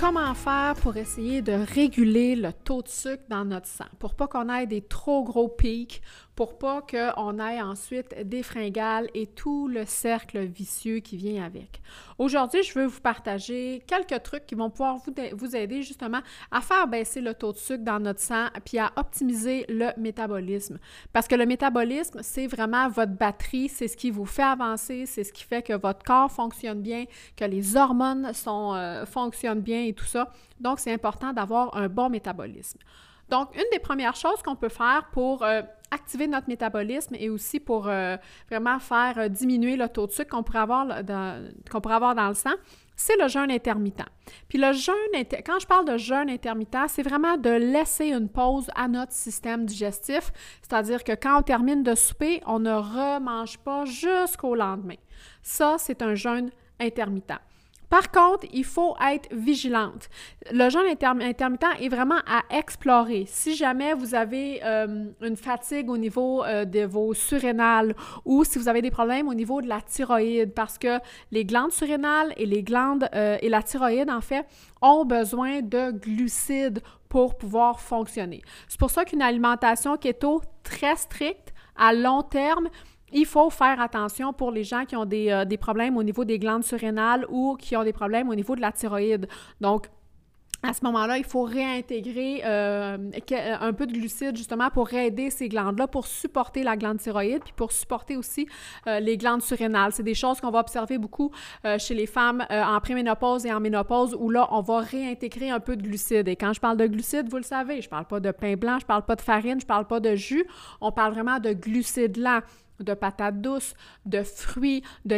Comment faire pour essayer de réguler le taux de sucre dans notre sang, pour pas qu'on ait des trop gros pics, pour pas qu'on ait ensuite des fringales et tout le cercle vicieux qui vient avec. Aujourd'hui, je veux vous partager quelques trucs qui vont pouvoir vous, vous aider justement à faire baisser le taux de sucre dans notre sang puis à optimiser le métabolisme. Parce que le métabolisme, c'est vraiment votre batterie, c'est ce qui vous fait avancer, c'est ce qui fait que votre corps fonctionne bien, que les hormones euh, fonctionnent bien tout ça. Donc, c'est important d'avoir un bon métabolisme. Donc, une des premières choses qu'on peut faire pour euh, activer notre métabolisme et aussi pour euh, vraiment faire euh, diminuer le taux de sucre qu'on pourrait, avoir dans, qu'on pourrait avoir dans le sang, c'est le jeûne intermittent. Puis le jeûne, quand je parle de jeûne intermittent, c'est vraiment de laisser une pause à notre système digestif, c'est-à-dire que quand on termine de souper, on ne remange pas jusqu'au lendemain. Ça, c'est un jeûne intermittent. Par contre, il faut être vigilante. Le jeûne intermittent est vraiment à explorer. Si jamais vous avez euh, une fatigue au niveau euh, de vos surrénales ou si vous avez des problèmes au niveau de la thyroïde, parce que les glandes surrénales et les glandes euh, et la thyroïde, en fait, ont besoin de glucides pour pouvoir fonctionner. C'est pour ça qu'une alimentation keto très stricte à long terme il faut faire attention pour les gens qui ont euh, des, problèmes au niveau des glandes surrénales ou qui ont des problèmes au niveau de la thyroïde. Donc, à ce moment-là, il faut réintégrer euh, euh, un peu de glucides justement pour aider ces glandes-là, pour supporter la glande thyroïde, puis pour supporter aussi les glandes surrénales. C'est des choses qu'on va observer beaucoup chez les femmes en préménopause et en ménopause, où là, on va réintégrer un peu de glucides. Et quand je parle de glucides, vous le savez, je parle pas de pain blanc, je parle pas de farine, je parle pas de jus, on parle vraiment de glucides lents de patates douces, de fruits, de,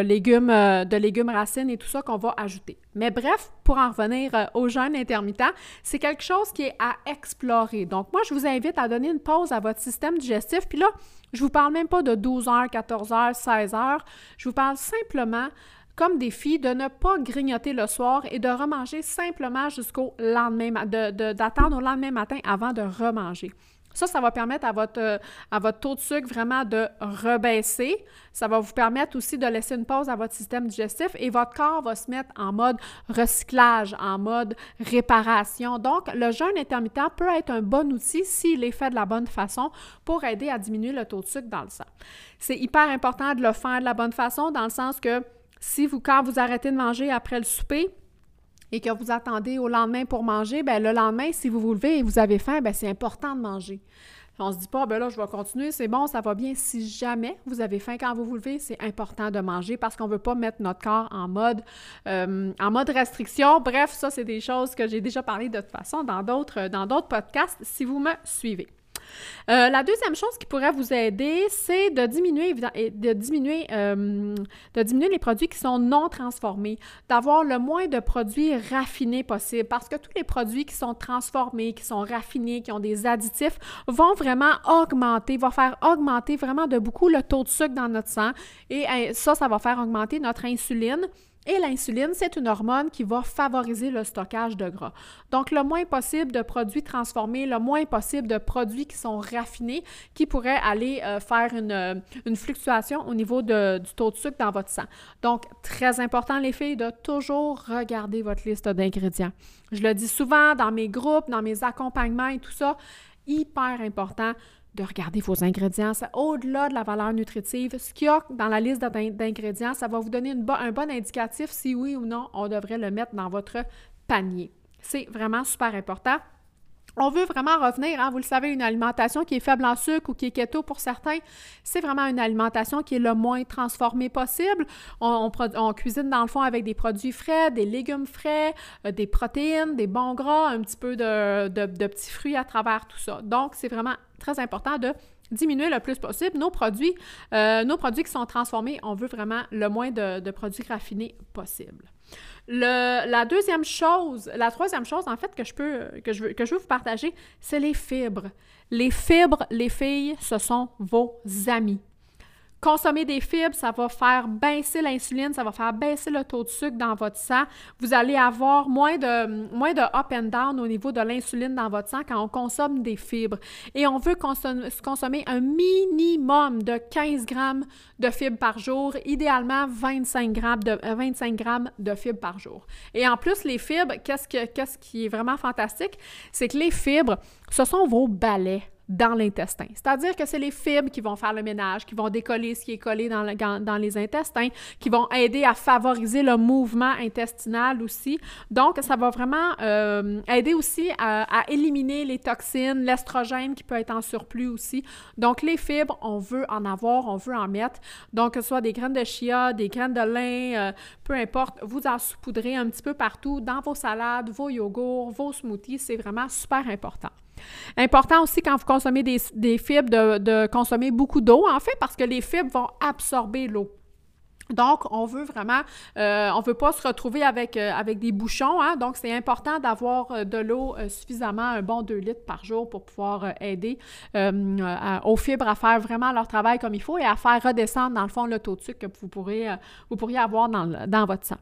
légumes, euh, de légumes racines et tout ça qu'on va ajouter. Mais bref, pour en revenir euh, au jeûne intermittent, c'est quelque chose qui est à explorer. Donc moi, je vous invite à donner une pause à votre système digestif. Puis là, je vous parle même pas de 12 heures, 14 heures, 16 heures. Je vous parle simplement comme défi de ne pas grignoter le soir et de remanger simplement jusqu'au lendemain, d'attendre au lendemain matin avant de remanger. Ça, ça va permettre à votre, euh, à votre taux de sucre vraiment de rebaisser. Ça va vous permettre aussi de laisser une pause à votre système digestif et votre corps va se mettre en mode recyclage, en mode réparation. Donc, le jeûne intermittent peut être un bon outil s'il est fait de la bonne façon pour aider à diminuer le taux de sucre dans le sang. C'est hyper important de le faire de la bonne façon dans le sens que si vous, quand vous arrêtez de manger après le souper, et que vous attendez au lendemain pour manger, bien, le lendemain, si vous vous levez et vous avez faim, bien, c'est important de manger. On se dit pas, ben là, je vais continuer, c'est bon, ça va bien. Si jamais vous avez faim quand vous vous levez, c'est important de manger parce qu'on veut pas mettre notre corps en mode, euh, restriction. Bref, ça, c'est des choses que j'ai déjà parlé de toute façon d'autres, dans d'autres podcasts si vous me suivez. Euh, la deuxième chose qui pourrait vous aider, c'est de diminuer, euh, de diminuer les produits qui sont non transformés, d'avoir le moins de produits raffinés possible, parce que tous les produits qui sont transformés, qui sont raffinés, qui ont des additifs, vont vraiment augmenter, vont faire augmenter vraiment de beaucoup le taux de sucre dans notre sang, et ça, ça va faire augmenter notre insuline. Et l'insuline, c'est une hormone qui va favoriser le stockage de gras. Donc, le moins possible de produits transformés, le moins possible de produits qui sont raffinés, qui pourraient aller euh, faire euh, une, fluctuation au niveau du taux de sucre dans votre sang. Donc, très important, les filles, de toujours regarder votre liste d'ingrédients. Je le dis souvent dans mes groupes, dans mes accompagnements et tout ça, hyper important de regarder vos ingrédients. Au-delà de la valeur nutritive, ce qu'il y a dans la liste d'ingrédients, ça va vous donner un bon indicatif si oui ou non on devrait le mettre dans votre panier. C'est vraiment super important. On veut vraiment revenir, hein, vous le savez, une alimentation qui est faible en sucre ou qui est keto pour certains, c'est vraiment une alimentation qui est le moins transformée possible. On, cuisine dans le fond avec des produits frais, des légumes frais, euh, des protéines, des bons gras, un petit peu de, petits fruits à travers tout ça. Donc, c'est vraiment très important de diminuer le plus possible nos produits, euh, nos produits qui sont transformés. On veut vraiment le moins de produits raffinés possible. la deuxième chose, la troisième chose, en fait, que je peux, que je veux, que je veux vous partager, c'est les fibres. Les fibres, les filles, ce sont vos amis. Consommer des fibres, ça va faire baisser l'insuline, ça va faire baisser le taux de sucre dans votre sang. Vous allez avoir moins de, moins de up and down au niveau de l'insuline dans votre sang quand on consomme des fibres. Et on veut consommer, un minimum de 15 grammes de fibres par jour, idéalement 25 grammes de, 25 euh, grammes de fibres par jour. Et en plus, les fibres, qu'est-ce, que, qu'est-ce qui est vraiment fantastique? C'est que les fibres, ce sont vos balais dans l'intestin. C'est-à-dire que c'est les fibres qui vont faire le ménage, qui vont décoller ce qui est collé dans, les intestins, qui vont aider à favoriser le mouvement intestinal aussi. Donc, ça va vraiment euh, aider aussi à, éliminer les toxines, l'estrogène qui peut être en surplus aussi. Donc, les fibres, on veut en avoir, on veut en mettre. Donc, que ce soit des graines de chia, des graines de lin, euh, peu importe, vous en saupoudrez un petit peu partout dans vos salades, vos yogourts, vos smoothies. C'est vraiment super important. Important aussi quand vous consommez des, fibres de, consommer beaucoup d'eau, en fait, parce que les fibres vont absorber l'eau. Donc, on veut vraiment, euh, on veut pas se retrouver avec, euh, avec des bouchons, hein. donc c'est important d'avoir euh, de l'eau suffisamment, un bon 2 litres par jour pour pouvoir aider aux fibres à faire vraiment leur travail comme il faut et à faire redescendre, dans le fond, le taux de sucre que vous, vous pourriez avoir dans, dans votre sang.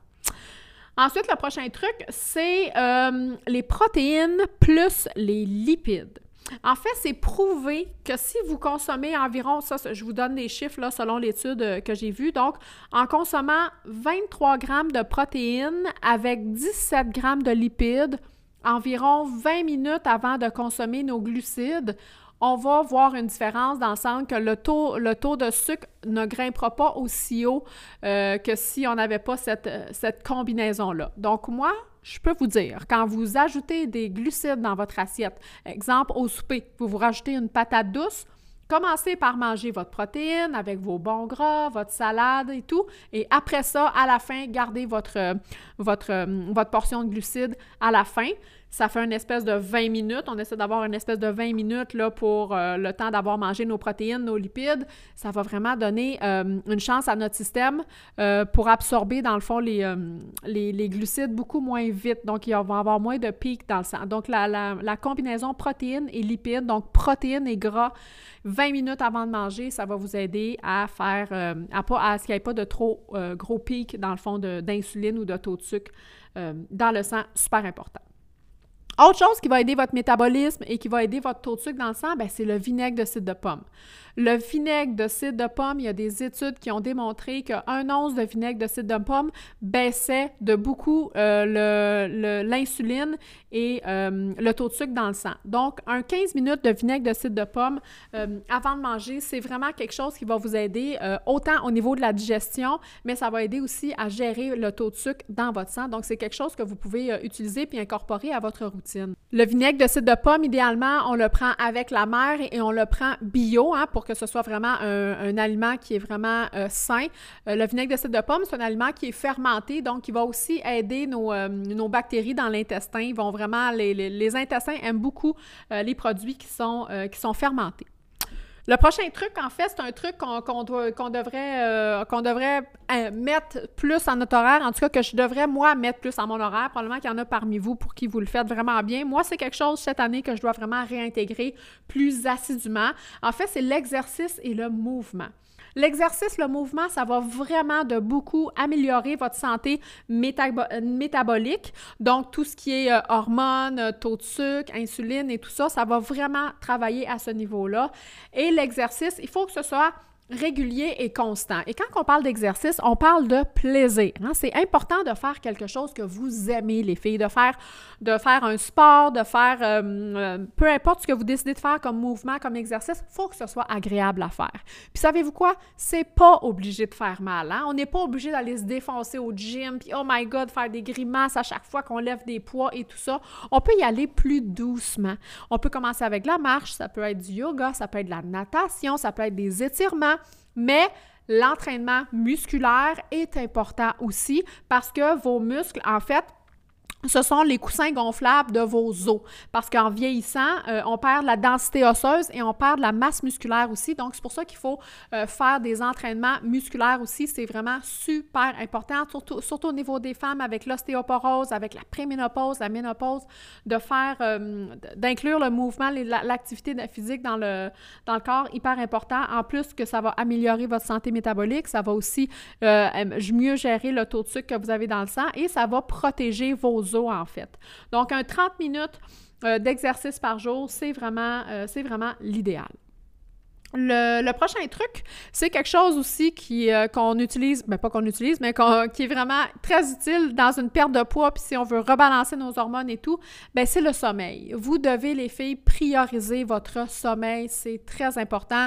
Ensuite, le prochain truc, c'est euh, les protéines plus les lipides. En fait, c'est prouvé que si vous consommez environ, ça, je vous donne des chiffres selon l'étude euh, que j'ai vue, donc en consommant 23 grammes de protéines avec 17 grammes de lipides, environ 20 minutes avant de consommer nos glucides, on va voir une différence dans le sens que le taux, de sucre ne grimpera pas aussi haut euh, que si on n'avait pas cette, cette combinaison-là. Donc, moi, je peux vous dire, quand vous ajoutez des glucides dans votre assiette, exemple au souper, vous vous rajoutez une patate douce, Commencez par manger votre protéine avec vos bons gras, votre salade et tout. Et après ça, à la fin, gardez votre, votre, votre portion de glucides à la fin. Ça fait une espèce de 20 minutes. On essaie d'avoir une espèce de 20 minutes là, pour euh, le temps d'avoir mangé nos protéines, nos lipides. Ça va vraiment donner euh, une chance à notre système euh, pour absorber, dans le fond, les, les, glucides beaucoup moins vite. Donc, il va y avoir moins de pics dans le sang. Donc, la, la, combinaison protéines et lipides, donc protéines et gras, 20 minutes avant de manger, ça va vous aider à faire, à, pas, à ce qu'il n'y ait pas de trop gros pics, dans le fond, d'insuline ou de taux de sucre dans le sang. Super important. Autre chose qui va aider votre métabolisme et qui va aider votre taux de sucre dans le sang, ben, c'est le vinaigre de cidre de pomme. Le vinaigre de cidre de pomme, il y a des études qui ont démontré qu'un once de vinaigre de cidre de pomme baissait de beaucoup euh, l'insuline et euh, le taux de sucre dans le sang. Donc, un 15 minutes de vinaigre de cidre de pomme euh, avant de manger, c'est vraiment quelque chose qui va vous aider autant au niveau de la digestion, mais ça va aider aussi à gérer le taux de sucre dans votre sang. Donc, c'est quelque chose que vous pouvez utiliser puis incorporer à votre routine. Le vinaigre de cidre de pomme, idéalement, on le prend avec la mer et on le prend bio hein, pour que ce soit vraiment un, aliment qui est vraiment euh, sain. Euh, le vinaigre de cidre de pomme, c'est un aliment qui est fermenté, donc qui va aussi aider nos, euh, bactéries dans l'intestin. Ils vont vraiment, les, intestins aiment beaucoup les produits qui sont fermentés. Le prochain truc, en fait, c'est un truc qu'on devrait, qu'on devrait mettre plus en notre horaire. En tout cas, que je devrais, moi, mettre plus en mon horaire. Probablement qu'il y en a parmi vous pour qui vous le faites vraiment bien. Moi, c'est quelque chose cette année que je dois vraiment réintégrer plus assidûment. En fait, c'est l'exercice et le mouvement. L'exercice, le mouvement, ça va vraiment de beaucoup améliorer votre santé métabolique. Donc, tout ce qui est euh, hormones, euh, taux de sucre, insuline et tout ça, ça va vraiment travailler à ce niveau-là. Et l'exercice, il faut que ce soit régulier et constant. Et quand on parle d'exercice, on parle de plaisir. Hein. C'est important de faire quelque chose que vous aimez, les filles, de faire, de faire un sport, de faire euh, euh, peu importe ce que vous décidez de faire comme mouvement, comme exercice, il faut que ce soit agréable à faire. Puis savez-vous quoi? C'est pas obligé de faire mal. Hein. On n'est pas obligé d'aller se défoncer au gym, puis oh my god, faire des grimaces à chaque fois qu'on lève des poids et tout ça. On peut y aller plus doucement. On peut commencer avec la marche, ça peut être du yoga, ça peut être de la natation, ça peut être des étirements. Mais l'entraînement musculaire est important aussi parce que vos muscles, en fait, ce sont les coussins gonflables de vos os. Parce qu'en vieillissant, euh, on perd la densité osseuse et on perd la masse musculaire aussi. Donc, c'est pour ça qu'il faut euh, faire des entraînements musculaires aussi. C'est vraiment super important, surtout, surtout au niveau des femmes avec l'ostéoporose, avec la préménopause, la ménopause, de faire, euh, d'inclure le mouvement, l'activité physique dans le, dans le corps, hyper important. En plus que ça va améliorer votre santé métabolique, ça va aussi mieux gérer le taux de sucre que vous avez dans le sang et ça va protéger vos en fait. Donc, un 30 minutes euh, d'exercice par jour, c'est vraiment, euh, l'idéal. Le, prochain truc, c'est quelque chose aussi qui, euh, qu'on utilise, ben pas qu'on utilise, mais qui est vraiment très utile dans une perte de poids, puis si on veut rebalancer nos hormones et tout, ben c'est le sommeil. Vous devez, les filles, prioriser votre sommeil, c'est très important.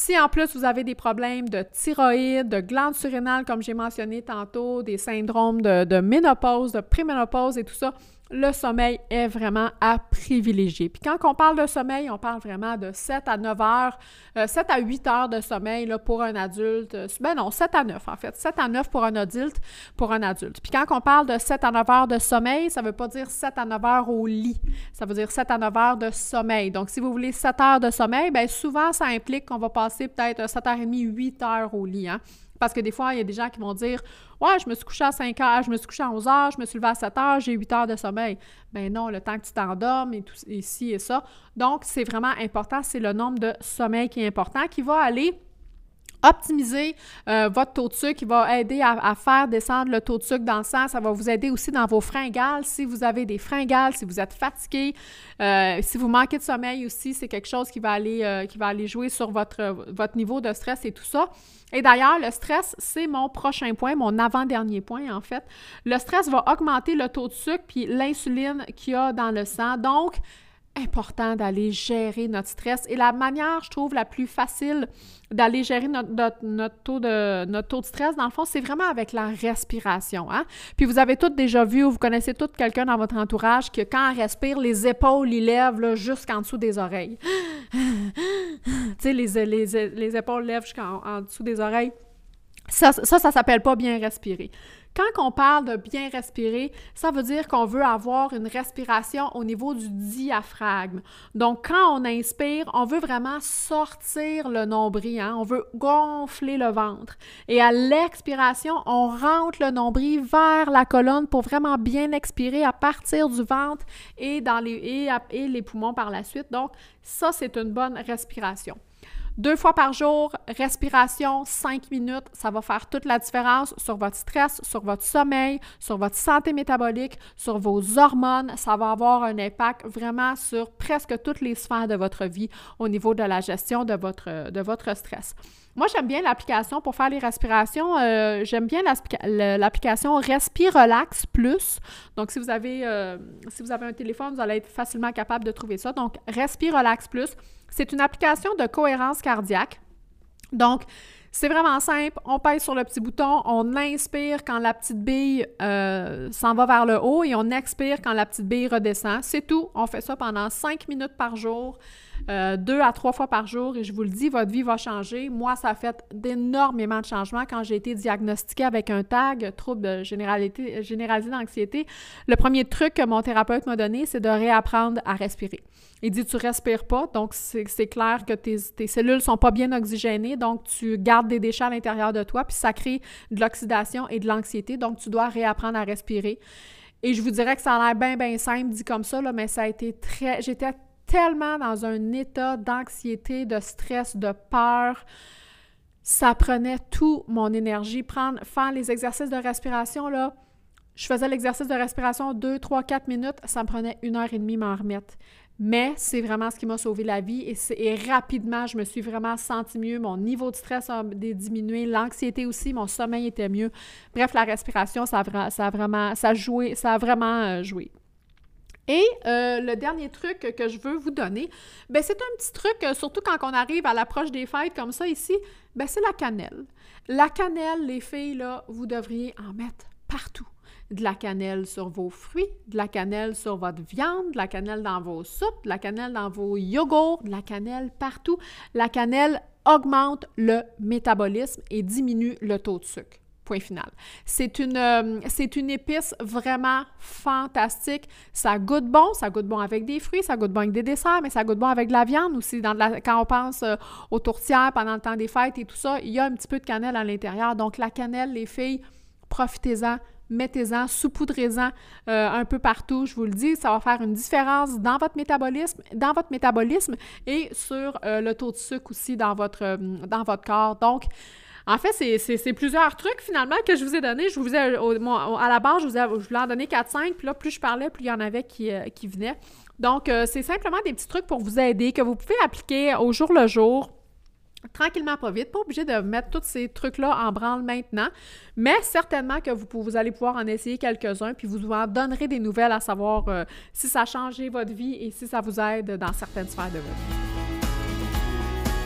Si en plus vous avez des problèmes de thyroïde, de glandes surrénales, comme j'ai mentionné tantôt, des syndromes de, de ménopause, de préménopause et tout ça, le sommeil est vraiment à privilégier. Puis quand on parle de sommeil, on parle vraiment de 7 à 9 heures, 7 euh, à 8 heures de sommeil là, pour un adulte. Ben non, 7 à 9 en fait. 7 à 9 pour un adulte, pour un adulte. Puis quand on parle de 7 à 9 heures de sommeil, ça ne veut pas dire 7 à 9 heures au lit. Ça veut dire 7 à 9 heures de sommeil. Donc si vous voulez 7 heures de sommeil, bien souvent ça implique qu'on va passer peut-être 7h30, 8 heures au lit. Hein? Parce que des fois, il y a des gens qui vont dire Ouais, je me suis couché à 5 heures, je me suis couché à 11 heures, je me suis levé à 7 heures, j'ai 8 heures de sommeil. Ben non, le temps que tu t'endormes et tout, ici et ça. Donc, c'est vraiment important, c'est le nombre de sommeil qui est important, qui va aller optimiser euh, votre taux de sucre, qui va aider à, faire descendre le taux de sucre dans le sang. Ça va vous aider aussi dans vos fringales. Si vous avez des fringales, si vous êtes fatigué, euh, si vous manquez de sommeil aussi, c'est quelque chose qui va aller, euh, qui va aller jouer sur votre, votre niveau de stress et tout ça. Et d'ailleurs, le stress, c'est mon prochain point, mon avant-dernier point en fait. Le stress va augmenter le taux de sucre puis l'insuline qu'il y a dans le sang. Donc, important d'aller gérer notre stress. Et la manière, je trouve, la plus facile d'aller gérer notre, taux de, stress, dans le fond, c'est vraiment avec la respiration. Hein? Puis vous avez toutes déjà vu ou vous connaissez tout quelqu'un dans votre entourage que quand elle respire, les épaules, ils lèvent jusqu'en dessous des oreilles. tu sais, les, épaules lèvent jusqu'en dessous des oreilles. Ça, ça, ça s'appelle pas bien respirer. Quand on parle de bien respirer, ça veut dire qu'on veut avoir une respiration au niveau du diaphragme. Donc, quand on inspire, on veut vraiment sortir le nombril, hein? on veut gonfler le ventre. Et à l'expiration, on rentre le nombril vers la colonne pour vraiment bien expirer à partir du ventre et, dans les, et, et les poumons par la suite. Donc, ça, c'est une bonne respiration. Deux fois par jour, respiration, cinq minutes, ça va faire toute la différence sur votre stress, sur votre sommeil, sur votre santé métabolique, sur vos hormones. Ça va avoir un impact vraiment sur presque toutes les sphères de votre vie au niveau de la gestion de votre, stress. Moi, j'aime bien l'application pour faire les respirations. Euh, j'aime bien l'application Respirelax Plus. Donc, si vous, avez, euh, si vous avez un téléphone, vous allez être facilement capable de trouver ça. Donc, Respirelax Plus, c'est une application de cohérence cardiaque. Donc, c'est vraiment simple. On pèse sur le petit bouton, on inspire quand la petite bille euh, s'en va vers le haut et on expire quand la petite bille redescend. C'est tout. On fait ça pendant cinq minutes par jour. Euh, deux à trois fois par jour et je vous le dis, votre vie va changer. Moi, ça a fait d'énormément de changements quand j'ai été diagnostiquée avec un tag, trouble généralisé d'anxiété. Le premier truc que mon thérapeute m'a donné, c'est de réapprendre à respirer. Il dit, tu respires pas, donc c'est clair que tes, tes cellules sont pas bien oxygénées, donc tu gardes des déchets à l'intérieur de toi, puis ça crée de l'oxydation et de l'anxiété, donc tu dois réapprendre à respirer. Et je vous dirais que ça a l'air bien, bien simple dit comme ça, là, mais ça a été très... J'étais tellement dans un état d'anxiété, de stress, de peur. Ça prenait tout mon énergie. Prendre, faire les exercices de respiration, là, je faisais l'exercice de respiration 2, 3, 4 minutes, ça me prenait une heure et demie m'en remettre. Mais c'est vraiment ce qui m'a sauvé la vie et, rapidement, je me suis vraiment senti mieux. Mon niveau de stress a diminué, l'anxiété aussi, mon sommeil était mieux. Bref, la respiration, ça a, ça a vraiment, ça a joué, ça a vraiment euh, joué. Et euh, le dernier truc que je veux vous donner, ben c'est un petit truc, euh, surtout quand on arrive à l'approche des fêtes comme ça ici, ben c'est la cannelle. La cannelle, les filles, vous devriez en mettre partout. De la cannelle sur vos fruits, de la cannelle sur votre viande, de la cannelle dans vos soupes, de la cannelle dans vos yogourts, de la cannelle partout. La cannelle augmente le métabolisme et diminue le taux de sucre. Euh, c'est une épice vraiment fantastique. Ça goûte bon, ça goûte bon avec des fruits, ça goûte bon avec des desserts, mais ça goûte bon avec de la viande aussi. Quand on pense euh, aux tourtières pendant le temps des fêtes et tout ça, il y a un petit peu de cannelle à l'intérieur. Donc la cannelle, les filles, profitez-en mettez-en, saupoudrez-en euh, un peu partout. Je vous le dis, ça va faire une différence dans votre métabolisme, dans votre métabolisme et sur le taux de sucre aussi dans votre, dans votre corps. Donc, en fait, c'est plusieurs trucs finalement que je vous ai donnés. Je vous ai, à la base, je vous, ai, en donner 4-5, puis là, plus je parlais, plus il y en avait qui, euh, venaient. Donc, euh, c'est simplement des petits trucs pour vous aider que vous pouvez appliquer au jour le jour tranquillement, pas vite, pas obligé de mettre tous ces trucs-là en branle maintenant, mais certainement que vous, vous allez pouvoir en essayer quelques-uns, puis vous en donnerez des nouvelles à savoir euh, si ça a changé votre vie et si ça vous aide dans certaines sphères de votre vie.